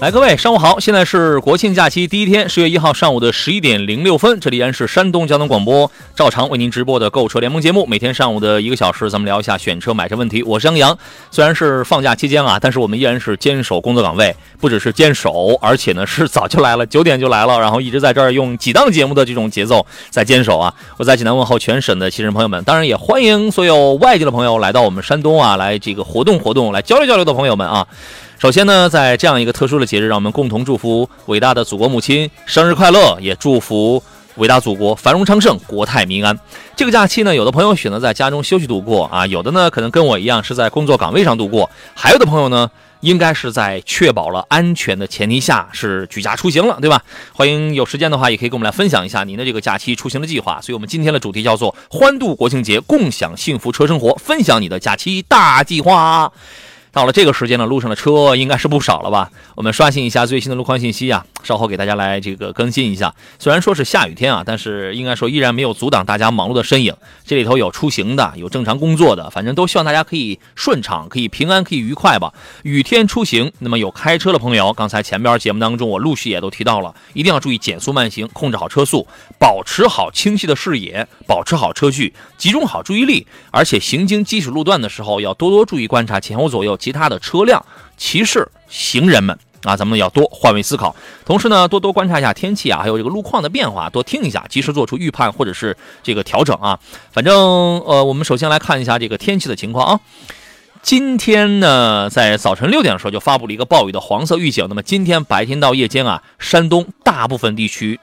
来，各位，上午好！现在是国庆假期第一天，十月一号上午的十一点零六分，这里依然是山东交通广播，照常为您直播的购车联盟节目。每天上午的一个小时，咱们聊一下选车买车问题。我是杨洋。虽然是放假期间啊，但是我们依然是坚守工作岗位，不只是坚守，而且呢是早就来了，九点就来了，然后一直在这儿用几档节目的这种节奏在坚守啊。我在济南问候全省的亲人朋友们，当然也欢迎所有外地的朋友来到我们山东啊，来这个活动活动，来交流交流的朋友们啊。首先呢，在这样一个特殊的节日，让我们共同祝福伟大的祖国母亲生日快乐，也祝福伟大祖国繁荣昌盛、国泰民安。这个假期呢，有的朋友选择在家中休息度过啊，有的呢可能跟我一样是在工作岗位上度过，还有的朋友呢，应该是在确保了安全的前提下是举家出行了，对吧？欢迎有时间的话，也可以跟我们来分享一下您的这个假期出行的计划。所以，我们今天的主题叫做“欢度国庆节，共享幸福车生活”，分享你的假期大计划。到了这个时间呢，路上的车应该是不少了吧？我们刷新一下最新的路况信息啊，稍后给大家来这个更新一下。虽然说是下雨天啊，但是应该说依然没有阻挡大家忙碌的身影。这里头有出行的，有正常工作的，反正都希望大家可以顺畅，可以平安，可以愉快吧。雨天出行，那么有开车的朋友，刚才前边节目当中我陆续也都提到了，一定要注意减速慢行，控制好车速，保持好清晰的视野，保持好车距，集中好注意力，而且行经基础路段的时候要多多注意观察前后左右。其他的车辆、骑士、行人们啊，咱们要多换位思考，同时呢，多多观察一下天气啊，还有这个路况的变化，多听一下，及时做出预判或者是这个调整啊。反正呃，我们首先来看一下这个天气的情况啊。今天呢，在早晨六点的时候就发布了一个暴雨的黄色预警。那么今天白天到夜间啊，山东大部分地区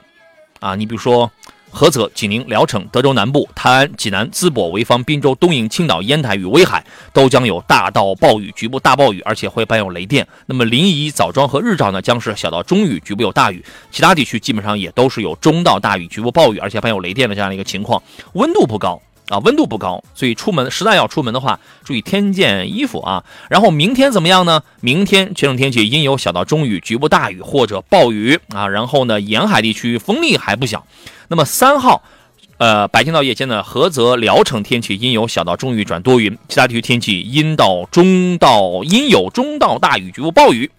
啊，你比如说。菏泽、济宁、聊城、德州南部、泰安、济南、淄博、潍坊、滨州、东营、青岛、烟台与威海都将有大到暴雨，局部大暴雨，而且会伴有雷电。那么临沂、枣庄和日照呢，将是小到中雨，局部有大雨。其他地区基本上也都是有中到大雨，局部暴雨，而且伴有雷电的这样的一个情况。温度不高啊，温度不高，所以出门实在要出门的话，注意添件衣服啊。然后明天怎么样呢？明天全省天气阴有小到中雨，局部大雨或者暴雨啊。然后呢，沿海地区风力还不小。那么三号，呃，白天到夜间呢，菏泽、聊城天气阴有小到中雨转多云，其他地区天气阴到中到阴有中到大雨，局部暴雨，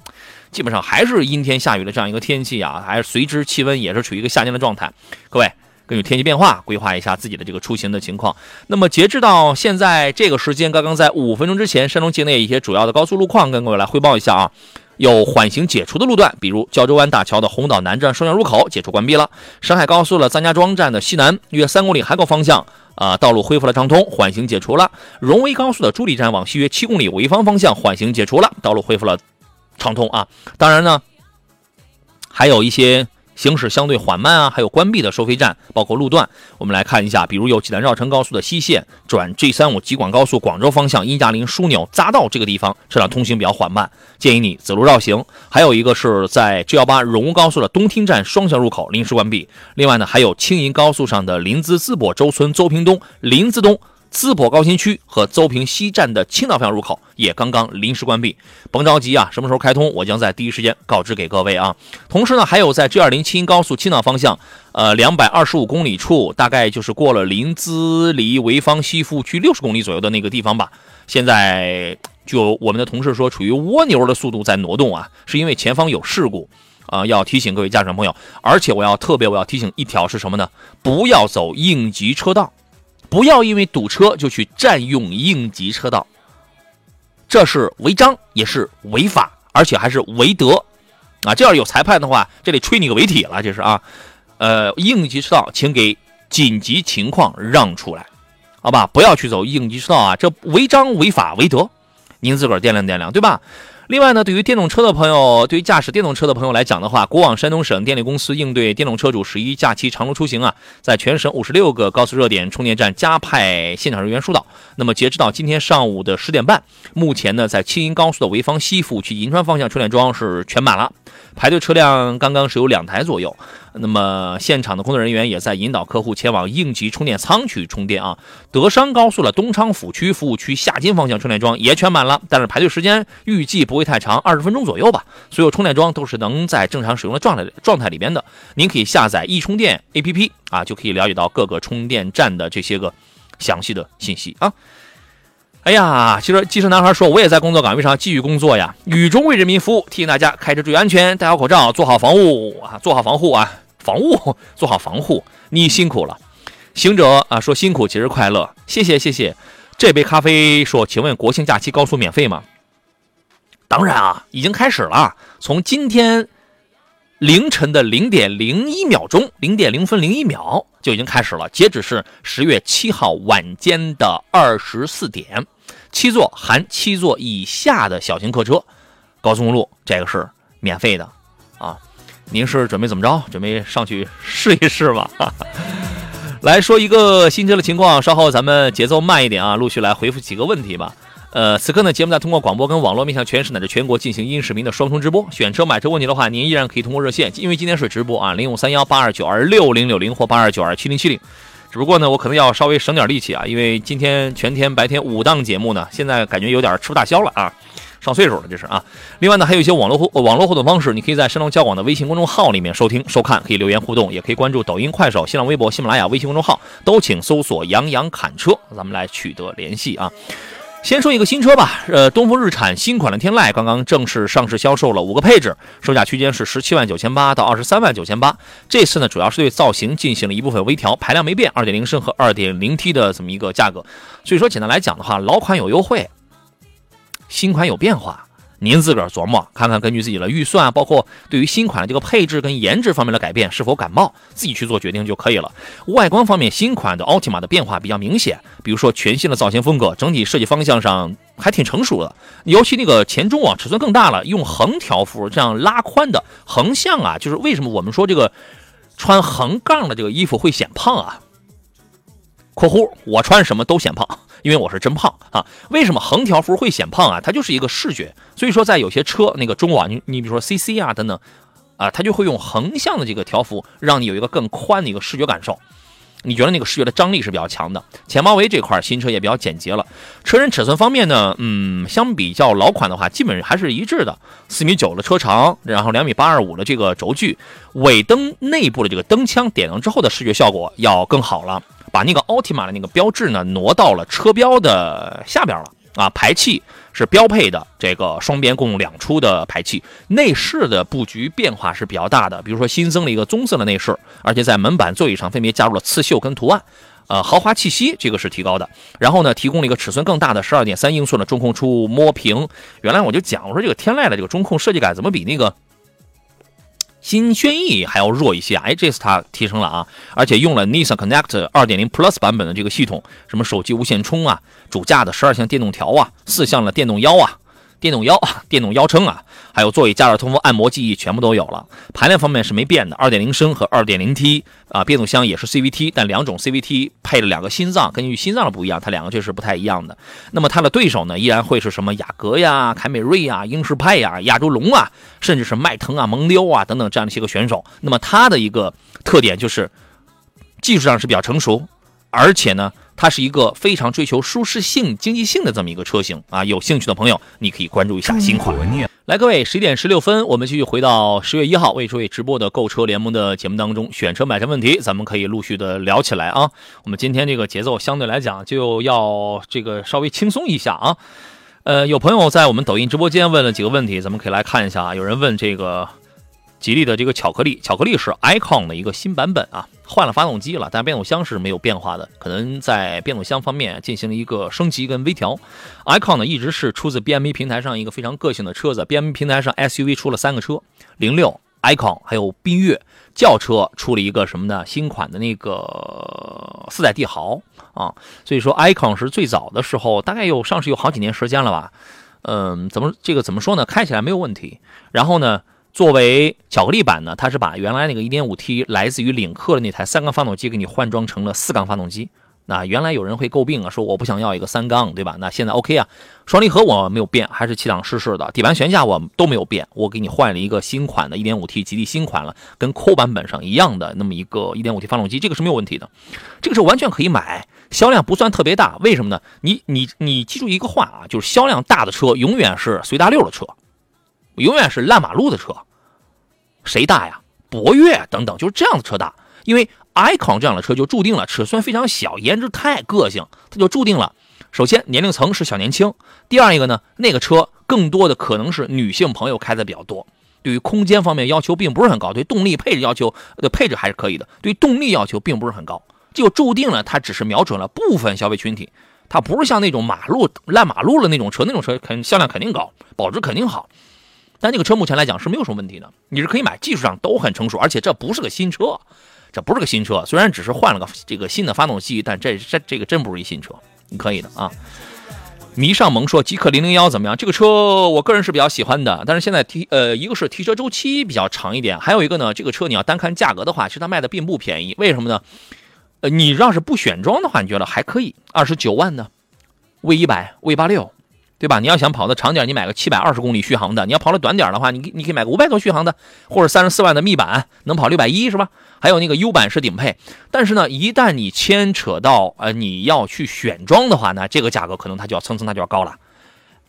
基本上还是阴天下雨的这样一个天气啊，还是随之气温也是处于一个下降的状态。各位根据天气变化规划一下自己的这个出行的情况。那么截至到现在这个时间，刚刚在五分钟之前，山东境内一些主要的高速路况跟各位来汇报一下啊。有缓行解除的路段，比如胶州湾大桥的红岛南站双向入口解除关闭了；沈海高速的张家庄站的西南约三公里海口方向。啊道路恢复了畅通，缓行解除了；荣威高速的朱里站往西约七公里潍坊方向。缓行解除了，道路恢复了畅通啊。当然呢，还有一些。行驶相对缓慢啊，还有关闭的收费站，包括路段，我们来看一下，比如有济南绕城高速的西线转 G 三五吉广高速广州方向殷家林枢纽匝道这个地方，车辆通行比较缓慢，建议你走路绕行。还有一个是在 G 幺八荣乌高速的东厅站双向入口临时关闭。另外呢，还有青银高速上的临淄淄博周村邹平东临淄东。淄博高新区和邹平西站的青岛方向入口也刚刚临时关闭，甭着急啊，什么时候开通，我将在第一时间告知给各位啊。同时呢，还有在 G 二零青高速青岛方向，呃，两百二十五公里处，大概就是过了临淄离潍坊西服务区六十公里左右的那个地方吧。现在就我们的同事说，处于蜗牛的速度在挪动啊，是因为前方有事故啊，要提醒各位驾驶朋友。而且我要特别我要提醒一条是什么呢？不要走应急车道。不要因为堵车就去占用应急车道，这是违章，也是违法，而且还是违德，啊！这要有裁判的话，这得吹你个违体了，这是啊。呃，应急车道，请给紧急情况让出来，好吧？不要去走应急车道啊，这违章、违法、违德，您自个儿掂量掂量，对吧？另外呢，对于电动车的朋友，对于驾驶电动车的朋友来讲的话，国网山东省电力公司应对电动车主十一假期长途出行啊，在全省五十六个高速热点充电站加派现场人员疏导。那么截止到今天上午的十点半，目前呢，在青银高速的潍坊西服去银川方向充电桩是全满了，排队车辆刚刚是有两台左右。那么现场的工作人员也在引导客户前往应急充电仓去充电啊。德商高速的东昌府区服务区下金方向充电桩也全满了，但是排队时间预计不会太长，二十分钟左右吧。所有充电桩都是能在正常使用的状态状态里边的。您可以下载易充电 APP 啊，就可以了解到各个充电站的这些个详细的信息啊。哎呀，其实机车男孩说，我也在工作岗位上继续工作呀，雨中为人民服务，提醒大家开车注意安全，戴好口罩，做好防护啊，做好防护啊。防务 做好防护，你辛苦了。行者啊，说辛苦节日快乐，谢谢谢谢。这杯咖啡说，请问国庆假期高速免费吗？当然啊，已经开始了，从今天凌晨的零点零一秒钟，零点零分零一秒就已经开始了，截止是十月七号晚间的二十四点。七座含七座以下的小型客车，高速公路这个是免费的啊。您是准备怎么着？准备上去试一试吗？来说一个新车的情况，稍后咱们节奏慢一点啊，陆续来回复几个问题吧。呃，此刻呢，节目在通过广播跟网络面向全市乃至全国进行音视频的双重直播。选车买车问题的话，您依然可以通过热线，因为今天是直播啊，零五三幺八二九二六零六零或八二九二七零七零。只不过呢，我可能要稍微省点力气啊，因为今天全天白天五档节目呢，现在感觉有点吃不大消了啊。上岁数了，这是啊。另外呢，还有一些网络互网络互动方式，你可以在山东交广的微信公众号里面收听收看，可以留言互动，也可以关注抖音、快手、新浪微博、喜马拉雅微信公众号，都请搜索“杨洋侃车”，咱们来取得联系啊。先说一个新车吧，呃，东风日产新款的天籁刚刚正式上市销售了，五个配置，售价区间是十七万九千八到二十三万九千八。这次呢，主要是对造型进行了一部分微调，排量没变，二点零升和二点零 T 的这么一个价格。所以说，简单来讲的话，老款有优惠。新款有变化，您自个儿琢磨看看，根据自己的预算，包括对于新款的这个配置跟颜值方面的改变是否感冒，自己去做决定就可以了。外观方面，新款的奥提玛的变化比较明显，比如说全新的造型风格，整体设计方向上还挺成熟的。尤其那个前中网尺寸更大了，用横条幅这样拉宽的横向啊，就是为什么我们说这个穿横杠的这个衣服会显胖啊？（括弧我穿什么都显胖。）因为我是真胖啊，为什么横条幅会显胖啊？它就是一个视觉，所以说在有些车那个中网，你你比如说 CC 啊等等，啊，它就会用横向的这个条幅，让你有一个更宽的一个视觉感受，你觉得那个视觉的张力是比较强的。前包围这块新车也比较简洁了。车身尺寸方面呢，嗯，相比较老款的话，基本还是一致的，四米九的车长，然后两米八二五的这个轴距，尾灯内部的这个灯腔点亮之后的视觉效果要更好了。把那个奥特玛的那个标志呢挪到了车标的下边了啊，排气是标配的，这个双边共两出的排气。内饰的布局变化是比较大的，比如说新增了一个棕色的内饰，而且在门板座椅上分别加入了刺绣跟图案，呃，豪华气息这个是提高的。然后呢，提供了一个尺寸更大的十二点三英寸的中控触摸屏。原来我就讲我说这个天籁的这个中控设计感怎么比那个。新轩逸还要弱一些，哎，这次它提升了啊，而且用了 Nissan Connect 2.0 Plus 版本的这个系统，什么手机无线充啊，主驾的十二项电动调啊，四项的电动腰啊。电动腰、电动腰撑啊，还有座椅加热、通风、按摩记忆全部都有了。排量方面是没变的，二点零升和二点零 T 啊，变速箱也是 CVT，但两种 CVT 配了两个心脏，根据心脏的不一样，它两个就是不太一样的。那么它的对手呢，依然会是什么雅阁呀、凯美瑞呀、英仕派呀、亚洲龙啊，甚至是迈腾啊、蒙迪欧啊等等这样的一些个选手。那么它的一个特点就是技术上是比较成熟，而且呢。它是一个非常追求舒适性、经济性的这么一个车型啊！有兴趣的朋友，你可以关注一下新款。来，各位，十一点十六分，我们继续回到十月一号为诸位直播的购车联盟的节目当中，选车买车问题，咱们可以陆续的聊起来啊。我们今天这个节奏相对来讲就要这个稍微轻松一下啊。呃，有朋友在我们抖音直播间问了几个问题，咱们可以来看一下啊。有人问这个。吉利的这个巧克力，巧克力是 Icon 的一个新版本啊，换了发动机了，但变速箱是没有变化的，可能在变速箱方面进行了一个升级跟微调。Icon 呢一直是出自 BMA 平台上一个非常个性的车子，BMA 平台上 SUV 出了三个车，零六、Icon 还有缤越，轿车出了一个什么呢？新款的那个四代帝豪啊，所以说 Icon 是最早的时候，大概有上市有好几年时间了吧。嗯，怎么这个怎么说呢？开起来没有问题。然后呢，作为巧克力版呢，它是把原来那个 1.5T 来自于领克的那台三缸发动机给你换装成了四缸发动机。那原来有人会诟病啊，说我不想要一个三缸，对吧？那现在 OK 啊，双离合我没有变，还是七档湿式的，底盘悬架我都没有变，我给你换了一个新款的 1.5T 吉利新款了，跟 Q 版本上一样的那么一个 1.5T 发动机，这个是没有问题的，这个是完全可以买，销量不算特别大，为什么呢？你你你记住一个话啊，就是销量大的车永远是随大溜的车，永远是烂马路的车，谁大呀？博越等等，就是这样的车大，因为。icon 这样的车就注定了尺寸非常小，颜值太个性，它就注定了。首先年龄层是小年轻，第二一个呢，那个车更多的可能是女性朋友开的比较多。对于空间方面要求并不是很高，对动力配置要求的配置还是可以的。对动力要求并不是很高，就注定了它只是瞄准了部分消费群体，它不是像那种马路烂马路的那种车，那种车肯销量肯定高，保值肯定好。但这个车目前来讲是没有什么问题的，你是可以买，技术上都很成熟，而且这不是个新车。这不是个新车，虽然只是换了个这个新的发动机，但这这这个真不是一新车，你可以的啊。迷上萌说极氪零零幺怎么样？这个车我个人是比较喜欢的，但是现在提呃一个是提车周期比较长一点，还有一个呢，这个车你要单看价格的话，其实它卖的并不便宜。为什么呢？呃，你要是不选装的话，你觉得还可以，二十九万呢，V 一百 V 八六。对吧？你要想跑的长点，你买个七百二十公里续航的；你要跑的短点的话，你你可以买个五百多续航的，或者三十四万的密版，能跑六百一，是吧？还有那个 U 版是顶配。但是呢，一旦你牵扯到呃你要去选装的话呢，这个价格可能它就要蹭蹭它就要高了。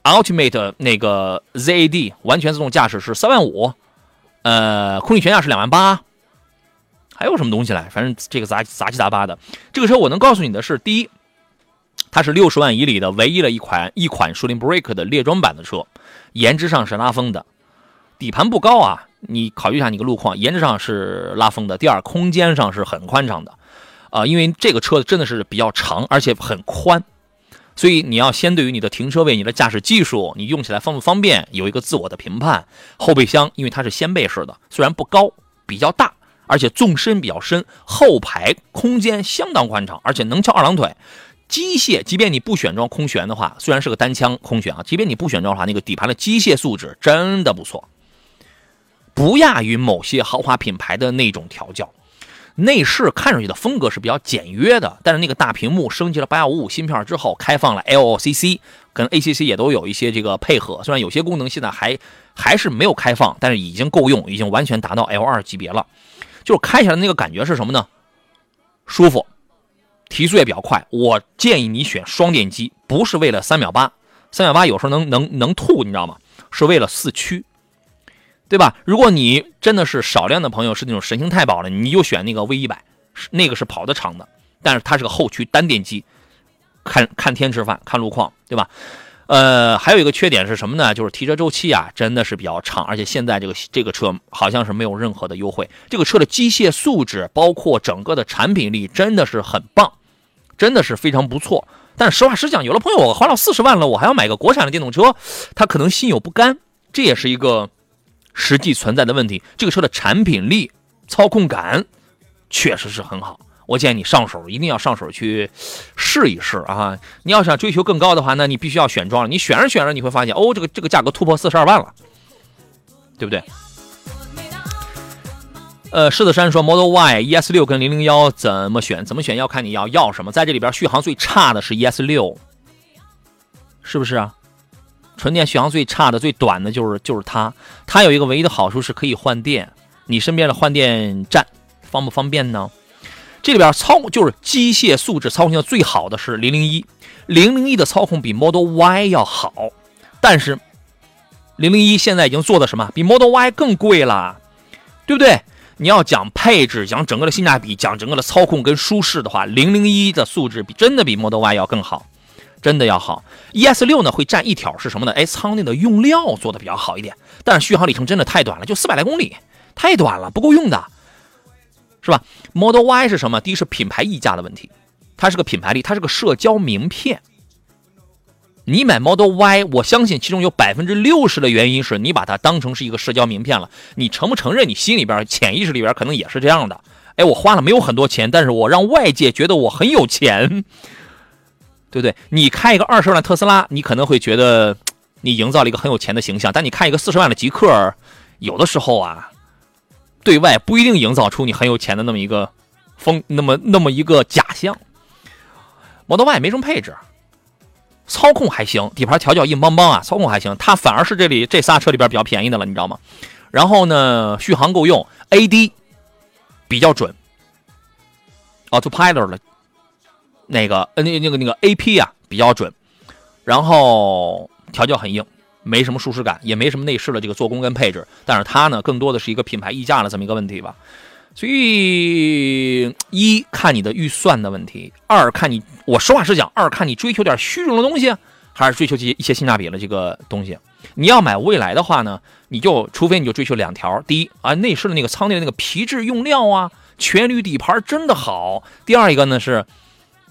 Ultimate 那个 ZAD 完全自动驾驶是三万五，呃，空气悬架是两万八，还有什么东西来？反正这个杂杂七杂八的。这个车我能告诉你的是，第一。它是六十万以里的唯一的一款一款舒林 Break 的列装版的车，颜值上是拉风的，底盘不高啊，你考虑一下你个路况，颜值上是拉风的。第二，空间上是很宽敞的，啊，因为这个车真的是比较长，而且很宽，所以你要先对于你的停车位、你的驾驶技术，你用起来方不方便，有一个自我的评判。后备箱因为它是掀背式的，虽然不高，比较大，而且纵深比较深，后排空间相当宽敞，而且能翘二郎腿。机械，即便你不选装空悬的话，虽然是个单枪空悬啊，即便你不选装的话，那个底盘的机械素质真的不错，不亚于某些豪华品牌的那种调教。内饰看上去的风格是比较简约的，但是那个大屏幕升级了八幺五五芯片之后，开放了 LCC 跟 ACC 也都有一些这个配合。虽然有些功能现在还还是没有开放，但是已经够用，已经完全达到 L 二级别了。就是开起来那个感觉是什么呢？舒服。提速也比较快，我建议你选双电机，不是为了三秒八，三秒八有时候能能能吐，你知道吗？是为了四驱，对吧？如果你真的是少量的朋友是那种神行太保了，你就选那个 V 一百，那个是跑得长的，但是它是个后驱单电机，看看天吃饭，看路况，对吧？呃，还有一个缺点是什么呢？就是提车周期啊，真的是比较长，而且现在这个这个车好像是没有任何的优惠。这个车的机械素质，包括整个的产品力，真的是很棒。真的是非常不错，但实话实讲，有的朋友我花了四十万了，我还要买个国产的电动车，他可能心有不甘，这也是一个实际存在的问题。这个车的产品力、操控感确实是很好，我建议你上手一定要上手去试一试啊！你要想追求更高的话，那你必须要选装了。你选着选着，你会发现哦，这个这个价格突破四十二万了，对不对？呃，狮子山说 Model Y ES 六跟零零幺怎么选？怎么选要看你要要什么。在这里边续航最差的是 ES 六，是不是啊？纯电续航最差的、最短的就是就是它。它有一个唯一的好处是可以换电，你身边的换电站方不方便呢？这里边操就是机械素质操控性最好的是零零一，零零一的操控比 Model Y 要好，但是零零一现在已经做的什么？比 Model Y 更贵了，对不对？你要讲配置，讲整个的性价比，讲整个的操控跟舒适的话，零零一的素质比真的比 Model Y 要更好，真的要好。ES 六呢会占一条是什么呢？哎，舱内的用料做的比较好一点，但是续航里程真的太短了，就四百来公里，太短了，不够用的，是吧？Model Y 是什么？第一是品牌溢价的问题，它是个品牌力，它是个社交名片。你买 Model Y，我相信其中有百分之六十的原因是你把它当成是一个社交名片了。你承不承认？你心里边潜意识里边可能也是这样的。哎，我花了没有很多钱，但是我让外界觉得我很有钱，对不对？你开一个二十万特斯拉，你可能会觉得，你营造了一个很有钱的形象。但你看一个四十万的极客，有的时候啊，对外不一定营造出你很有钱的那么一个风，那么那么一个假象。Model Y 没什么配置，操控还行，底盘调教硬邦邦啊，操控还行。它反而是这里这仨车里边比较便宜的了，你知道吗？然后呢，续航够用，AD 比较准，Autopilot 的那个呃那那个那个 AP 啊比较准，然后调教很硬，没什么舒适感，也没什么内饰的这个做工跟配置。但是它呢，更多的是一个品牌溢价的这么一个问题吧。所以一看你的预算的问题，二看你我实话实讲，二看你追求点虚荣的东西，还是追求这些一些性价比的这个东西。你要买蔚来的话呢，你就除非你就追求两条：第一啊，内饰的那个舱内的那个皮质用料啊，全铝底盘真的好；第二一个呢是，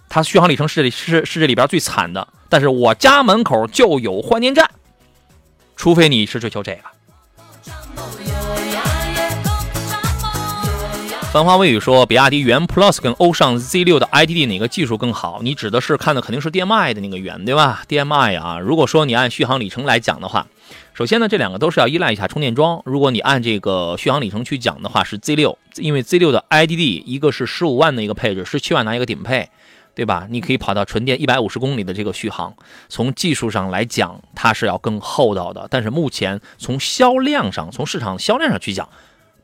它续航里程是是是这里边最惨的。但是我家门口就有换电站，除非你是追求这个。繁花微语说，比亚迪元 Plus 跟欧尚 Z6 的 IDD 哪个技术更好？你指的是看的肯定是 DMI 的那个元，对吧？DMI 啊，如果说你按续航里程来讲的话，首先呢，这两个都是要依赖一下充电桩。如果你按这个续航里程去讲的话，是 Z6，因为 Z6 的 IDD 一个是十五万的一个配置，十七万拿一个顶配，对吧？你可以跑到纯电一百五十公里的这个续航，从技术上来讲，它是要更厚道的。但是目前从销量上，从市场销量上去讲，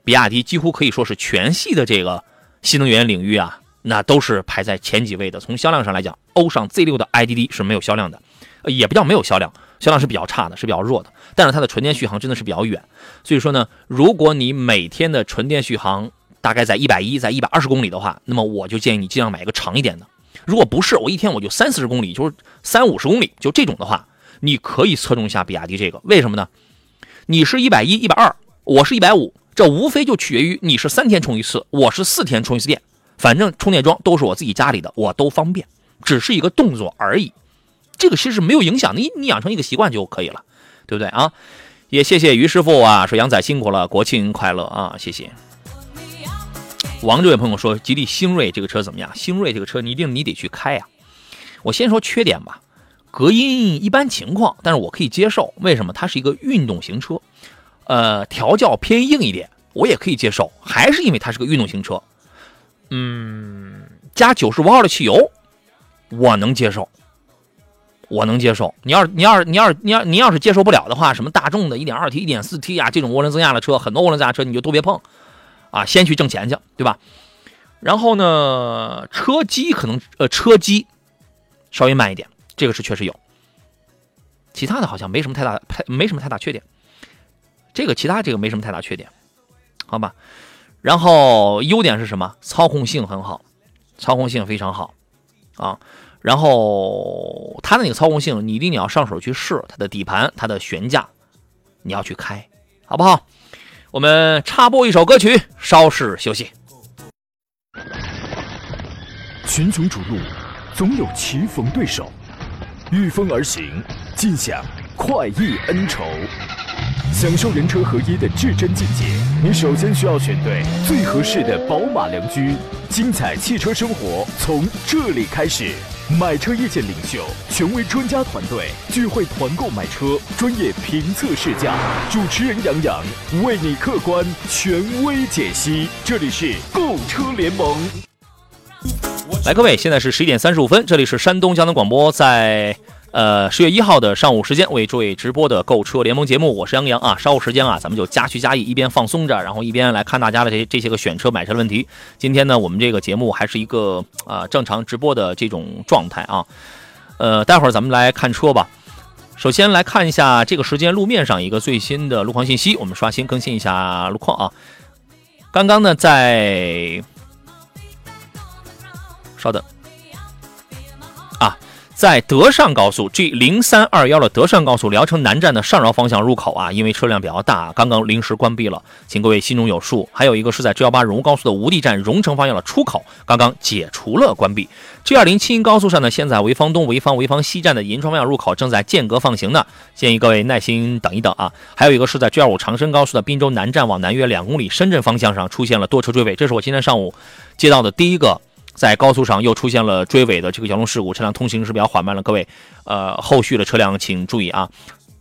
比亚迪几乎可以说是全系的这个新能源领域啊，那都是排在前几位的。从销量上来讲，欧尚 Z6 的 IDD 是没有销量的，也不叫没有销量，销量是比较差的，是比较弱的。但是它的纯电续航真的是比较远，所以说呢，如果你每天的纯电续航大概在一百一，在一百二十公里的话，那么我就建议你尽量买一个长一点的。如果不是，我一天我就三四十公里，就是三五十公里，就这种的话，你可以侧重一下比亚迪这个。为什么呢？你是一百一、一百二，我是一百五。这无非就取决于你是三天充一次，我是四天充一次电，反正充电桩都是我自己家里的，我都方便，只是一个动作而已。这个其实没有影响，你你养成一个习惯就可以了，对不对啊？也谢谢于师傅啊，说杨仔辛苦了，国庆快乐啊，谢谢。王这位朋友说，吉利星瑞这个车怎么样？星瑞这个车你一定你得去开呀。我先说缺点吧，隔音一般情况，但是我可以接受。为什么？它是一个运动型车。呃，调教偏硬一点，我也可以接受，还是因为它是个运动型车。嗯，加九十五号的汽油，我能接受，我能接受。你要是你要是你要是你要你要是接受不了的话，什么大众的一点二 T、一点四 T 啊，这种涡轮增压的车，很多涡轮增压车你就都别碰，啊，先去挣钱去，对吧？然后呢，车机可能呃车机稍微慢一点，这个是确实有，其他的好像没什么太大太没什么太大缺点。这个其他这个没什么太大缺点，好吧。然后优点是什么？操控性很好，操控性非常好啊。然后它的那个操控性，你一定要上手去试它的底盘、它的悬架，你要去开，好不好？我们插播一首歌曲，稍事休息。群雄逐鹿，总有棋逢对手，御风而行，尽享快意恩仇。享受人车合一的至臻境界，你首先需要选对最合适的宝马良驹。精彩汽车生活从这里开始，买车意见领袖，权威专家团队聚会团购买车，专业评测试驾，主持人杨洋为你客观权威解析。这里是购车联盟。来，各位，现在是十一点三十五分，这里是山东交通广播，在。呃，十月一号的上午时间为诸位直播的购车联盟节目，我是杨洋啊。稍后时间啊，咱们就加趣加意，一边放松着，然后一边来看大家的这这些个选车买车的问题。今天呢，我们这个节目还是一个啊正常直播的这种状态啊。呃，待会儿咱们来看车吧。首先来看一下这个时间路面上一个最新的路况信息，我们刷新更新一下路况啊。刚刚呢，在稍等。在德上高速 G 零三二幺的德上高速聊城南站的上饶方向入口啊，因为车辆比较大，刚刚临时关闭了，请各位心中有数。还有一个是在 G 幺八荣高速的吴地站荣城方向的出口，刚刚解除了关闭。G 二零青高速上呢，现在潍坊东、潍坊、潍坊西站的银川方向入口正在间隔放行呢，建议各位耐心等一等啊。还有一个是在 G 二五长深高速的滨州南站往南约两公里深圳方向上出现了多车追尾，这是我今天上午接到的第一个。在高速上又出现了追尾的这个交通事故，车辆通行是比较缓慢了。各位，呃，后续的车辆请注意啊！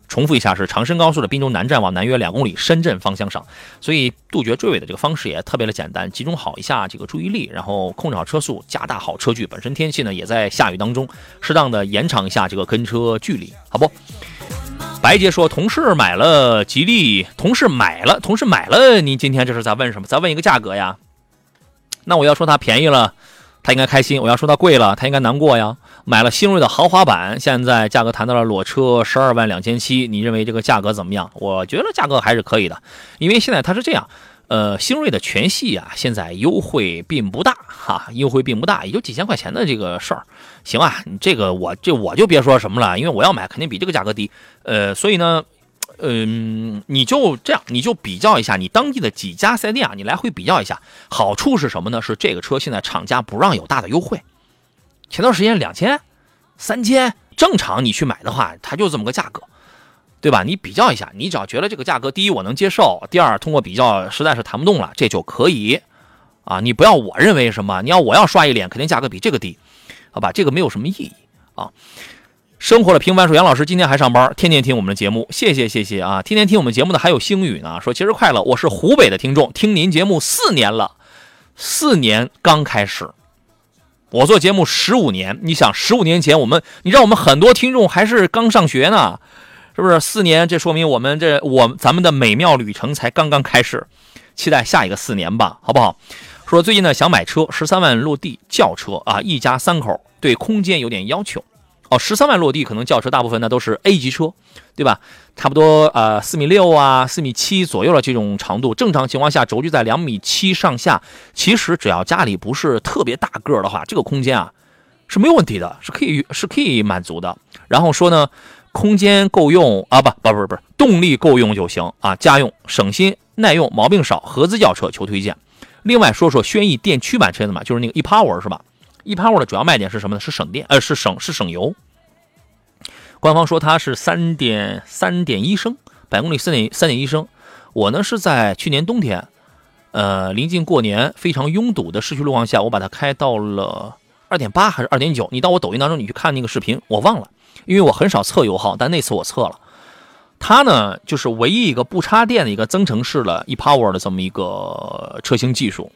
重复一下，是长深高速的滨州南站往南约两公里，深圳方向上。所以杜绝追尾的这个方式也特别的简单，集中好一下这个注意力，然后控制好车速，加大好车距。本身天气呢也在下雨当中，适当的延长一下这个跟车距离，好不？白杰说，同事买了吉利，同事买了，同事买了，您今天这是在问什么？在问一个价格呀？那我要说它便宜了，他应该开心；我要说它贵了，他应该难过呀。买了新锐的豪华版，现在价格谈到了裸车十二万两千七，你认为这个价格怎么样？我觉得价格还是可以的，因为现在它是这样，呃，新锐的全系啊，现在优惠并不大哈，优惠并不大，也就几千块钱的这个事儿。行啊，你这个我这我就别说什么了，因为我要买肯定比这个价格低，呃，所以呢。嗯，你就这样，你就比较一下你当地的几家四 S 店啊，你来回比较一下。好处是什么呢？是这个车现在厂家不让有大的优惠。前段时间两千、三千，正常你去买的话，它就这么个价格，对吧？你比较一下，你只要觉得这个价格，第一我能接受，第二通过比较实在是谈不动了，这就可以啊。你不要我认为什么，你要我要刷一脸，肯定价格比这个低，好吧？这个没有什么意义啊。生活的平凡说：“杨老师今天还上班，天天听我们的节目，谢谢谢谢啊！天天听我们节目的还有星宇呢，说节日快乐，我是湖北的听众，听您节目四年了，四年刚开始，我做节目十五年，你想十五年前我们，你知道我们很多听众还是刚上学呢，是不是？四年，这说明我们这我咱们的美妙旅程才刚刚开始，期待下一个四年吧，好不好？说最近呢想买车，十三万落地轿车啊，一家三口，对空间有点要求。”哦，十三万落地，可能轿车大部分呢都是 A 级车，对吧？差不多呃四米六啊，四米七左右的这种长度，正常情况下轴距在两米七上下。其实只要家里不是特别大个的话，这个空间啊是没有问题的，是可以是可以满足的。然后说呢，空间够用啊，不不不不，动力够用就行啊，家用省心耐用，毛病少，合资轿车求推荐。另外说说轩逸电驱版车子嘛，就是那个 ePower 是吧？ePower 的主要卖点是什么呢？是省电，呃，是省是省油。官方说它是三点三点一升，百公里三点三点一升。我呢是在去年冬天，呃，临近过年非常拥堵的市区路况下，我把它开到了二点八还是二点九？你到我抖音当中你去看那个视频，我忘了，因为我很少测油耗，但那次我测了。它呢就是唯一一个不插电的一个增程式的 ePower 的这么一个车型技术，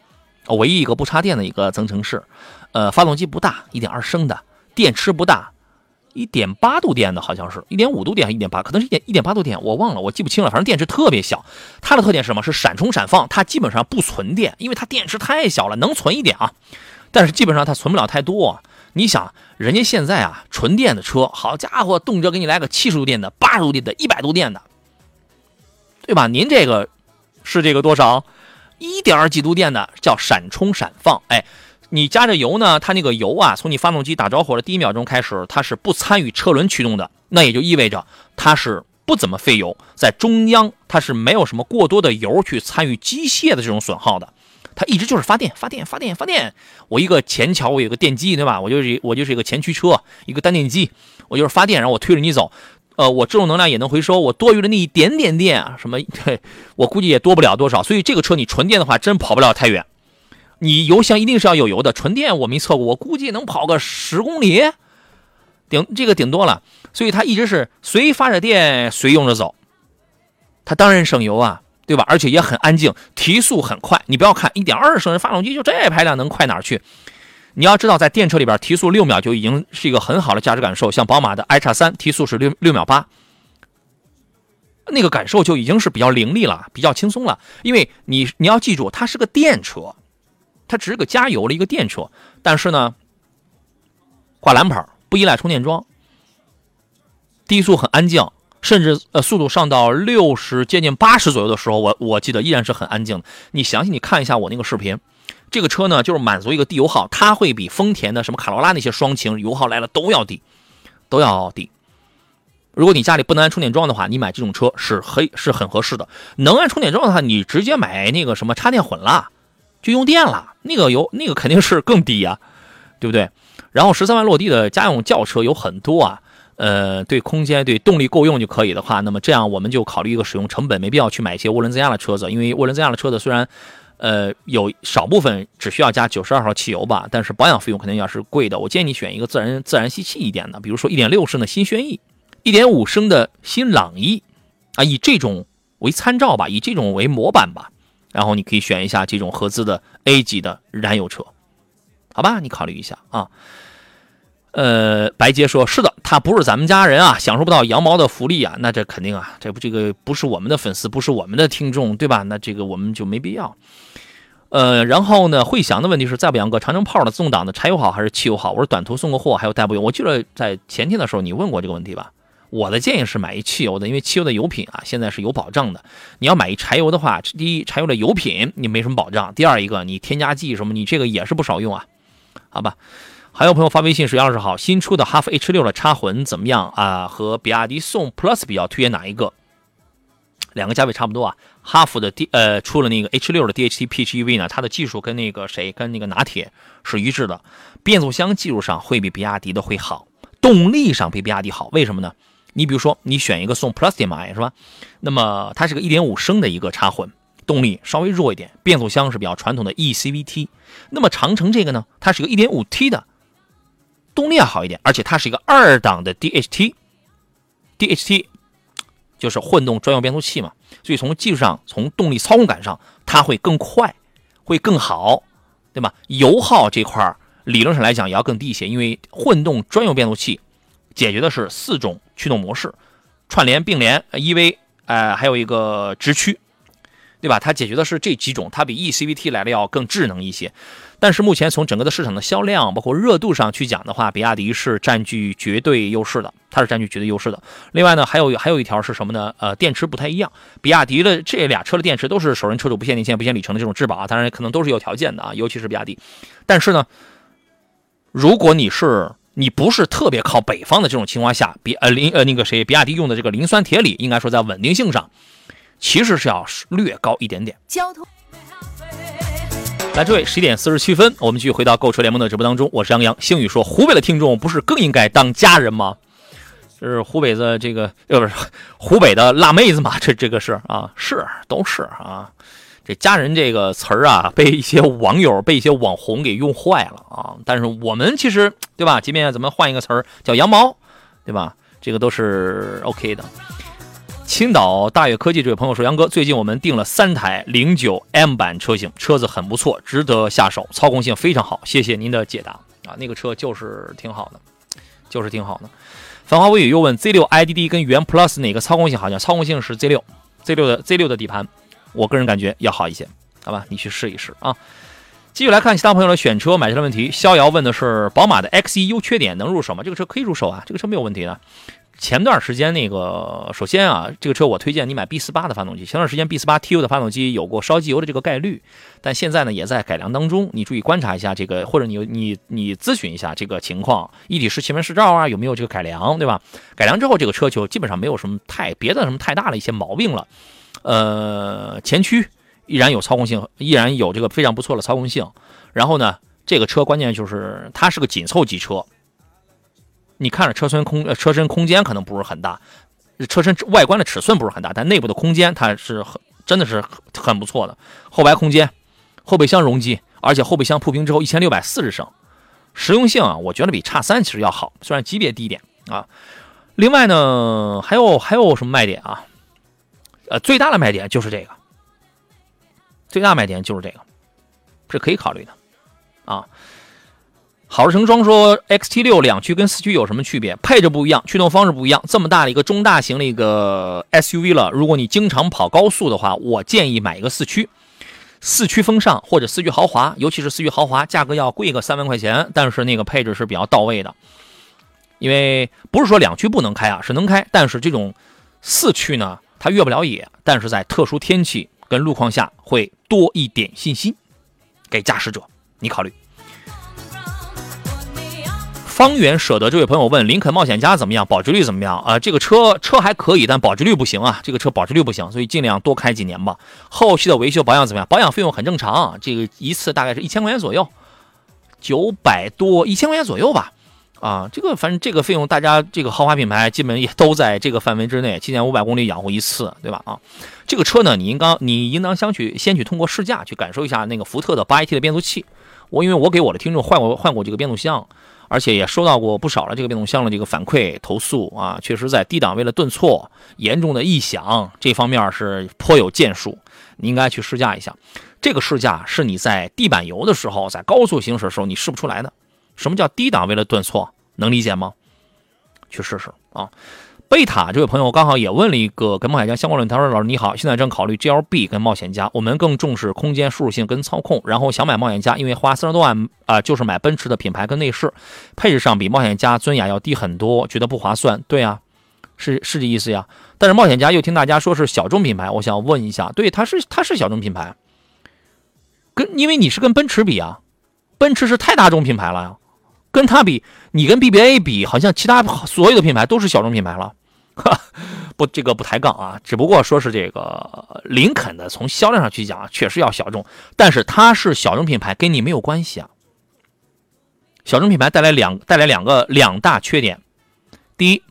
唯一一个不插电的一个增程式。呃，发动机不大，一点二升的，电池不大，一点八度电的，好像是一点五度电，一点八，可能是一点一点八度电，我忘了，我记不清了。反正电池特别小，它的特点是什么？是闪充闪放，它基本上不存电，因为它电池太小了，能存一点啊，但是基本上它存不了太多。你想，人家现在啊，纯电的车，好家伙，动辄给你来个七十度电的、八十度电的、一百度电的，对吧？您这个是这个多少？一点几度电的叫闪充闪放，哎。你加着油呢，它那个油啊，从你发动机打着火的第一秒钟开始，它是不参与车轮驱动的，那也就意味着它是不怎么费油，在中央它是没有什么过多的油去参与机械的这种损耗的，它一直就是发电发电发电发电。我一个前桥，我有个电机，对吧？我就是我就是一个前驱车，一个单电机，我就是发电，然后我推着你走，呃，我这种能量也能回收，我多余的那一点点电啊，什么，我估计也多不了多少，所以这个车你纯电的话，真跑不了太远。你油箱一定是要有油的，纯电我没测过，我估计能跑个十公里，顶这个顶多了，所以它一直是随发着电随用着走，它当然省油啊，对吧？而且也很安静，提速很快。你不要看一点二升的发动机就这排量能快哪去？你要知道，在电车里边提速六秒就已经是一个很好的驾驶感受。像宝马的 i 叉三提速是六六秒八，那个感受就已经是比较凌厉了，比较轻松了。因为你你要记住，它是个电车。它只是个加油的一个电车，但是呢，挂蓝牌不依赖充电桩，低速很安静，甚至呃速度上到六十接近八十左右的时候，我我记得依然是很安静的。你详细你看一下我那个视频，这个车呢就是满足一个低油耗，它会比丰田的什么卡罗拉那些双擎油耗来了都要低，都要低。如果你家里不能安充电桩的话，你买这种车是很是很合适的。能安充电桩的话，你直接买那个什么插电混了。就用电了，那个油那个肯定是更低呀，对不对？然后十三万落地的家用轿车有很多啊，呃，对空间对动力够用就可以的话，那么这样我们就考虑一个使用成本，没必要去买一些涡轮增压的车子，因为涡轮增压的车子虽然，呃，有少部分只需要加九十二号汽油吧，但是保养费用肯定要是贵的。我建议你选一个自然自然吸气一点的，比如说一点六升的新轩逸。一点五升的新朗逸啊，以这种为参照吧，以这种为模板吧，然后你可以选一下这种合资的 A 级的燃油车，好吧？你考虑一下啊。呃，白洁说：“是的，他不是咱们家人啊，享受不到羊毛的福利啊，那这肯定啊，这不这个不是我们的粉丝，不是我们的听众，对吧？那这个我们就没必要。呃，然后呢，会想的问题是，在不杨哥，长城炮的自动挡的柴油好还是汽油好？我是短途送个货，还有代步用。我记得在前天的时候你问过这个问题吧？我的建议是买一汽油的，因为汽油的油品啊，现在是有保障的。你要买一柴油的话，第一，柴油的油品你没什么保障；第二一个，你添加剂什么，你这个也是不少用啊，好吧？”还有朋友发微信说：“杨老师好，新出的哈弗 H 六的插混怎么样啊？和比亚迪宋 Plus 比较，推荐哪一个？两个价位差不多啊。哈弗的 D 呃出了那个 H 六的 DHT PHEV 呢，它的技术跟那个谁跟那个拿铁是一致的，变速箱技术上会比比亚迪的会好，动力上比比亚迪好。为什么呢？你比如说你选一个宋 Plus DM-i 是吧？那么它是个1.5升的一个插混，动力稍微弱一点，变速箱是比较传统的 eCVT。那么长城这个呢，它是个 1.5T 的。动力要好一点，而且它是一个二档的 DHT，DHT 就是混动专用变速器嘛，所以从技术上、从动力操控感上，它会更快，会更好，对吧？油耗这块理论上来讲也要更低一些，因为混动专用变速器解决的是四种驱动模式，串联、并联、EV，呃，还有一个直驱，对吧？它解决的是这几种，它比 eCVT 来的要更智能一些。但是目前从整个的市场的销量，包括热度上去讲的话，比亚迪是占据绝对优势的，它是占据绝对优势的。另外呢，还有还有一条是什么呢？呃，电池不太一样，比亚迪的这俩车的电池都是首任车主不限年限、不限里程的这种质保啊，当然可能都是有条件的啊，尤其是比亚迪。但是呢，如果你是你不是特别靠北方的这种情况下，比呃磷呃那个谁，比亚迪用的这个磷酸铁锂，应该说在稳定性上其实是要略高一点点。交通。来，这位，十一点四十七分，我们继续回到购车联盟的直播当中。我是杨洋。星宇说：“湖北的听众不是更应该当家人吗？”这是湖北的这个，呃，不是湖北的辣妹子嘛？这这个是啊，是都是啊。这家人这个词儿啊，被一些网友、被一些网红给用坏了啊。但是我们其实，对吧？即便咱们换一个词儿叫羊毛，对吧？这个都是 OK 的。青岛大悦科技这位朋友说：“杨哥，最近我们订了三台零九 M 版车型，车子很不错，值得下手，操控性非常好。谢谢您的解答啊，那个车就是挺好的，就是挺好的。”繁华微雨又问：Z 六 IDD 跟元 Plus 哪个操控性好？像操控性是 Z 六，Z 六的 Z 六的底盘，我个人感觉要好一些，好吧？你去试一试啊。继续来看其他朋友的选车买车的问题。逍遥问的是宝马的 X1 优缺点能入手吗？这个车可以入手啊，这个车没有问题的。前段时间那个，首先啊，这个车我推荐你买 B 四八的发动机。前段时间 B 四八 TU 的发动机有过烧机油的这个概率，但现在呢也在改良当中。你注意观察一下这个，或者你你你咨询一下这个情况，一体式气门室罩啊有没有这个改良，对吧？改良之后这个车就基本上没有什么太别的什么太大的一些毛病了。呃，前驱依然有操控性，依然有这个非常不错的操控性。然后呢，这个车关键就是它是个紧凑级车。你看着车身空，车身空间可能不是很大，车身外观的尺寸不是很大，但内部的空间它是很真的是很不错的。后排空间，后备箱容积，而且后备箱铺平之后一千六百四十升，实用性啊，我觉得比叉三其实要好，虽然级别低一点啊。另外呢，还有还有什么卖点啊？呃，最大的卖点就是这个，最大卖点就是这个，是可以考虑的啊。好事成双说，XT 六两驱跟四驱有什么区别？配置不一样，驱动方式不一样。这么大的一个中大型的一个 SUV 了，如果你经常跑高速的话，我建议买一个四驱，四驱风尚或者四驱豪华，尤其是四驱豪华，价格要贵个三万块钱，但是那个配置是比较到位的。因为不是说两驱不能开啊，是能开，但是这种四驱呢，它越不了野，但是在特殊天气跟路况下会多一点信心给驾驶者，你考虑。方圆舍得这位朋友问：林肯冒险家怎么样？保值率怎么样？啊，这个车车还可以，但保值率不行啊。这个车保值率不行，所以尽量多开几年吧。后期的维修保养怎么样？保养费用很正常，这个一次大概是一千块钱左右，九百多一千块钱左右吧。啊，这个反正这个费用，大家这个豪华品牌基本也都在这个范围之内，七千五百公里养护一次，对吧？啊，这个车呢，你应当你应当先去先去通过试驾去感受一下那个福特的八 AT 的变速器。我因为我给我的听众换过换过这个变速箱。而且也收到过不少的这个变速箱的这个反馈投诉啊，确实在低档位的顿挫、严重的异响这方面是颇有建树，你应该去试驾一下。这个试驾是你在地板油的时候，在高速行驶的时候你试不出来的。什么叫低档位的顿挫？能理解吗？去试试啊。贝塔这位朋友刚好也问了一个跟冒险家相关论，他说：“老师你好，现在正考虑 GLB 跟冒险家，我们更重视空间舒适性跟操控，然后想买冒险家，因为花三十多万啊，就是买奔驰的品牌跟内饰，配置上比冒险家尊雅要低很多，觉得不划算。对啊，是是这意思呀。但是冒险家又听大家说是小众品牌，我想问一下，对，它是它是小众品牌，跟因为你是跟奔驰比啊，奔驰是太大众品牌了呀。”跟它比，你跟 BBA 比，好像其他所有的品牌都是小众品牌了。不，这个不抬杠啊，只不过说是这个林肯的，从销量上去讲，确实要小众，但是它是小众品牌，跟你没有关系啊。小众品牌带来两带来两个两大缺点，第一，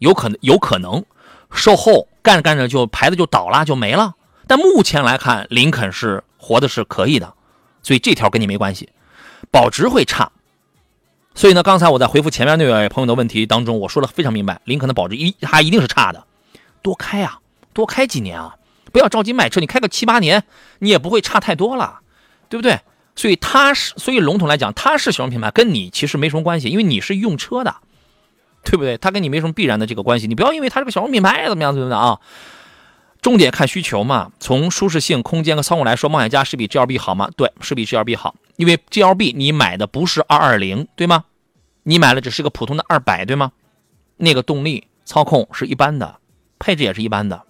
有可能有可能售后干着干着就牌子就倒了就没了，但目前来看，林肯是活的是可以的，所以这条跟你没关系。保值会差，所以呢，刚才我在回复前面那位朋友的问题当中，我说的非常明白，林肯的保值一它一定是差的，多开啊，多开几年啊，不要着急买车，你开个七八年，你也不会差太多了，对不对？所以它是，所以笼统来讲，它是小众品牌，跟你其实没什么关系，因为你是用车的，对不对？它跟你没什么必然的这个关系，你不要因为它是个小众品牌怎么样怎么样啊。重点看需求嘛，从舒适性、空间和操控来说，冒险家是比 GLB 好吗？对，是比 GLB 好。因为 GLB 你买的不是220，对吗？你买的只是个普通的200，对吗？那个动力操控是一般的，配置也是一般的。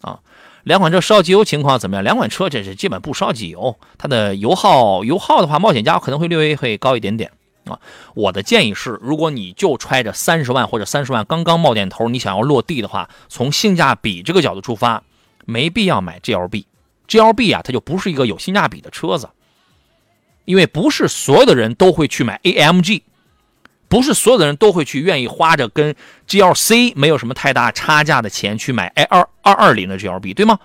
啊，两款车烧机油情况怎么样？两款车这是基本不烧机油，它的油耗油耗的话，冒险家可能会略微会高一点点。啊，我的建议是，如果你就揣着三十万或者三十万刚刚冒点头，你想要落地的话，从性价比这个角度出发，没必要买 GLB。GLB 啊，它就不是一个有性价比的车子，因为不是所有的人都会去买 AMG，不是所有的人都会去愿意花着跟 GLC 没有什么太大差价的钱去买 A 二二二零的 GLB，对吗？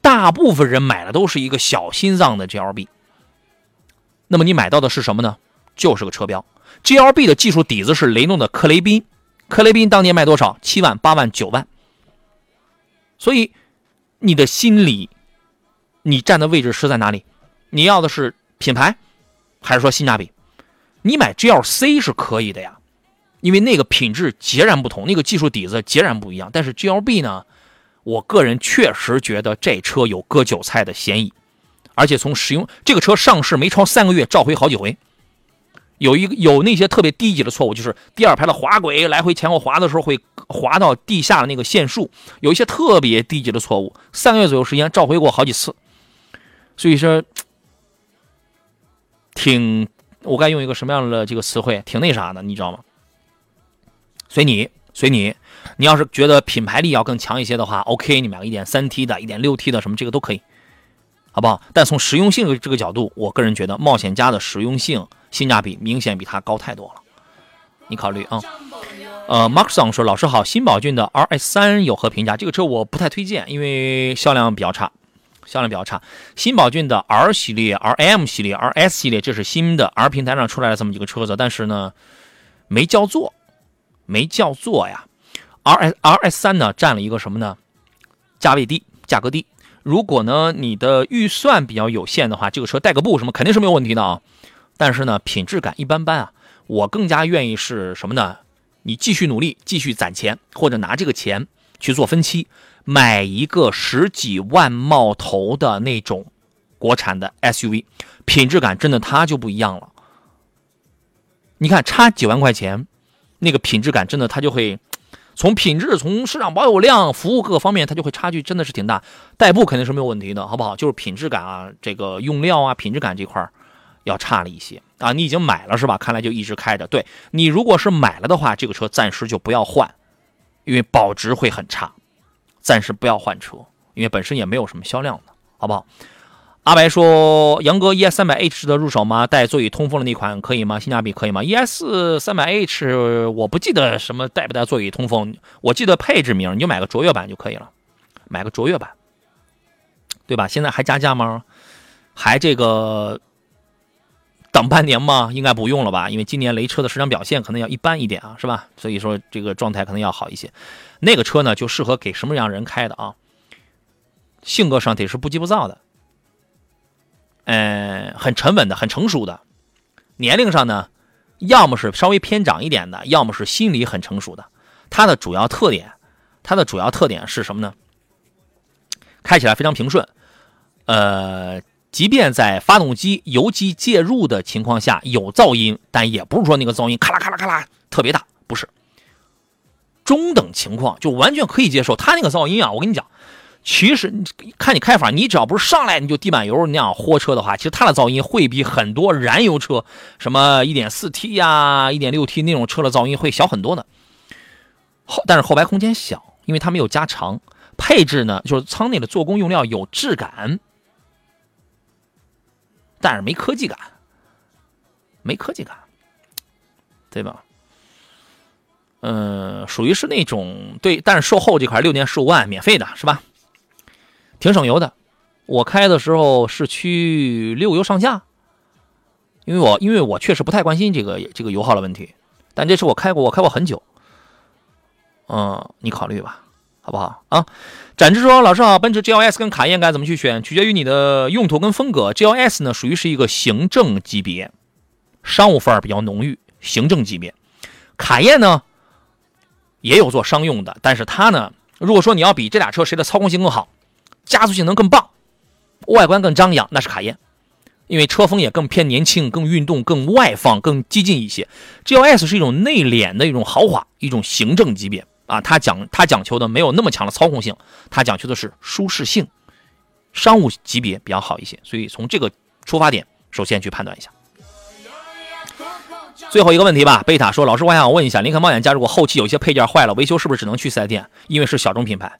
大部分人买的都是一个小心脏的 GLB。那么你买到的是什么呢？就是个车标，GLB 的技术底子是雷诺的克雷宾，克雷宾当年卖多少？七万、八万、九万。所以，你的心里，你站的位置是在哪里？你要的是品牌，还是说性价比？你买 GLC 是可以的呀，因为那个品质截然不同，那个技术底子截然不一样。但是 GLB 呢，我个人确实觉得这车有割韭菜的嫌疑，而且从使用这个车上市没超三个月，召回好几回。有一有那些特别低级的错误，就是第二排的滑轨来回前后滑的时候会滑到地下的那个线束，有一些特别低级的错误，三个月左右时间召回过好几次，所以说挺我该用一个什么样的这个词汇，挺那啥的，你知道吗？随你随你，你要是觉得品牌力要更强一些的话，OK，你买个一点三 T 的、一点六 T 的什么这个都可以，好不好？但从实用性这个角度，我个人觉得冒险家的实用性。性价比明显比它高太多了，你考虑啊。呃，Mark Song 说：“老师好，新宝骏的 RS 三有何评价？这个车我不太推荐，因为销量比较差，销量比较差。新宝骏的 R 系列、RM 系列、RS 系列，这是新的 R 平台上出来的这么几个车子，但是呢，没叫座，没叫座呀。RS RS 三呢，占了一个什么呢？价位低，价格低。如果呢，你的预算比较有限的话，这个车带个布什么肯定是没有问题的啊。”但是呢，品质感一般般啊。我更加愿意是什么呢？你继续努力，继续攒钱，或者拿这个钱去做分期，买一个十几万冒头的那种国产的 SUV，品质感真的它就不一样了。你看，差几万块钱，那个品质感真的它就会从品质、从市场保有量、服务各个方面，它就会差距真的是挺大。代步肯定是没有问题的，好不好？就是品质感啊，这个用料啊，品质感这块儿。要差了一些啊！你已经买了是吧？看来就一直开着。对你如果是买了的话，这个车暂时就不要换，因为保值会很差。暂时不要换车，因为本身也没有什么销量的，好不好？阿白说：“杨哥，ES 三百 H 的入手吗？带座椅通风的那款可以吗？性价比可以吗？ES 三百 H 我不记得什么带不带座椅通风，我记得配置名，你就买个卓越版就可以了，买个卓越版，对吧？现在还加价吗？还这个？”等半年吗？应该不用了吧，因为今年雷车的市场表现可能要一般一点啊，是吧？所以说这个状态可能要好一些。那个车呢，就适合给什么样人开的啊？性格上得是不急不躁的，嗯，很沉稳的，很成熟的。年龄上呢，要么是稍微偏长一点的，要么是心理很成熟的。它的主要特点，它的主要特点是什么呢？开起来非常平顺，呃。即便在发动机油机介入的情况下有噪音，但也不是说那个噪音咔啦咔啦咔啦特别大，不是中等情况就完全可以接受。它那个噪音啊，我跟你讲，其实你看你开法，你只要不是上来你就地板油那样豁车的话，其实它的噪音会比很多燃油车，什么 1.4T 呀、1.6T 那种车的噪音会小很多的。后但是后排空间小，因为它没有加长，配置呢就是舱内的做工用料有质感。但是没科技感，没科技感，对吧？嗯，属于是那种对，但是售后这块六年十五万免费的是吧？挺省油的。我开的时候市区六油上下，因为我因为我确实不太关心这个这个油耗的问题，但这是我开过，我开过很久。嗯，你考虑吧。好不好啊？展志说：“老师好，奔驰 GLS 跟卡宴该怎么去选？取决于你的用途跟风格。GLS 呢，属于是一个行政级别，商务范儿比较浓郁，行政级别。卡宴呢，也有做商用的，但是它呢，如果说你要比这俩车谁的操控性更好，加速性能更棒，外观更张扬，那是卡宴，因为车风也更偏年轻、更运动、更外放、更激进一些。GLS 是一种内敛的一种豪华，一种行政级别。”啊，它讲它讲求的没有那么强的操控性，它讲求的是舒适性，商务级别比较好一些。所以从这个出发点，首先去判断一下。最后一个问题吧，贝塔说：“老师，我想问一下，林肯冒险家如果后期有一些配件坏了，维修是不是只能去四 S 店？因为是小众品牌，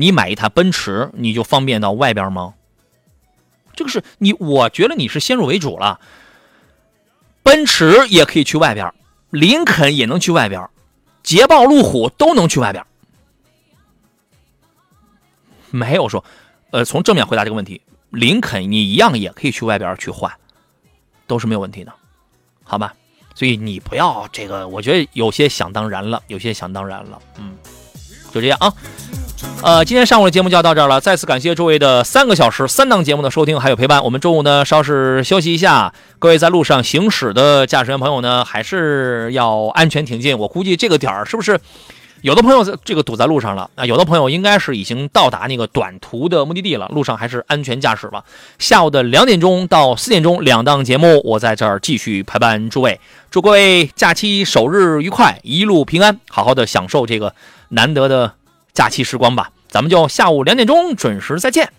你买一台奔驰，你就方便到外边吗？这个是你，我觉得你是先入为主了。奔驰也可以去外边，林肯也能去外边。”捷豹、路虎都能去外边，没有说，呃，从正面回答这个问题，林肯你一样也可以去外边去换，都是没有问题的，好吧？所以你不要这个，我觉得有些想当然了，有些想当然了，嗯，就这样啊。呃，今天上午的节目就要到这儿了。再次感谢诸位的三个小时三档节目的收听还有陪伴。我们中午呢稍事休息一下。各位在路上行驶的驾驶员朋友呢，还是要安全挺进。我估计这个点儿是不是有的朋友这个堵在路上了啊？有的朋友应该是已经到达那个短途的目的地了。路上还是安全驾驶吧。下午的两点钟到四点钟两档节目，我在这儿继续陪伴诸位。祝各位假期首日愉快，一路平安，好好的享受这个难得的。假期时光吧，咱们就下午两点钟准时再见。